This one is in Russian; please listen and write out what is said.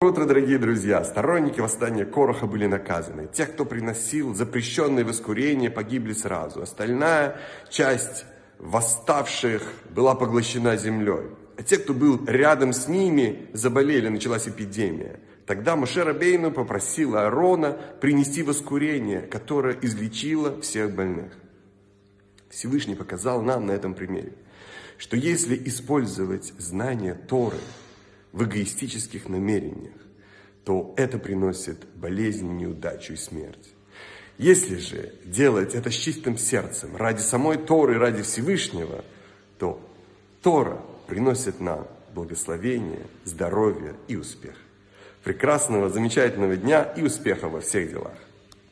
Утро, дорогие друзья! Сторонники восстания Короха были наказаны. Те, кто приносил запрещенное воскурение, погибли сразу. Остальная часть восставших была поглощена землей. А те, кто был рядом с ними, заболели, началась эпидемия. Тогда Моше Рабейну попросил Аарона принести воскурение, которое излечило всех больных. Всевышний показал нам на этом примере, что если использовать знания Торы в эгоистических намерениях, то это приносит болезнь, неудачу и смерть. Если же делать это с чистым сердцем, ради самой Торы, ради Всевышнего, то Тора приносит нам благословение, здоровье и успех. Прекрасного, замечательного дня и успеха во всех делах.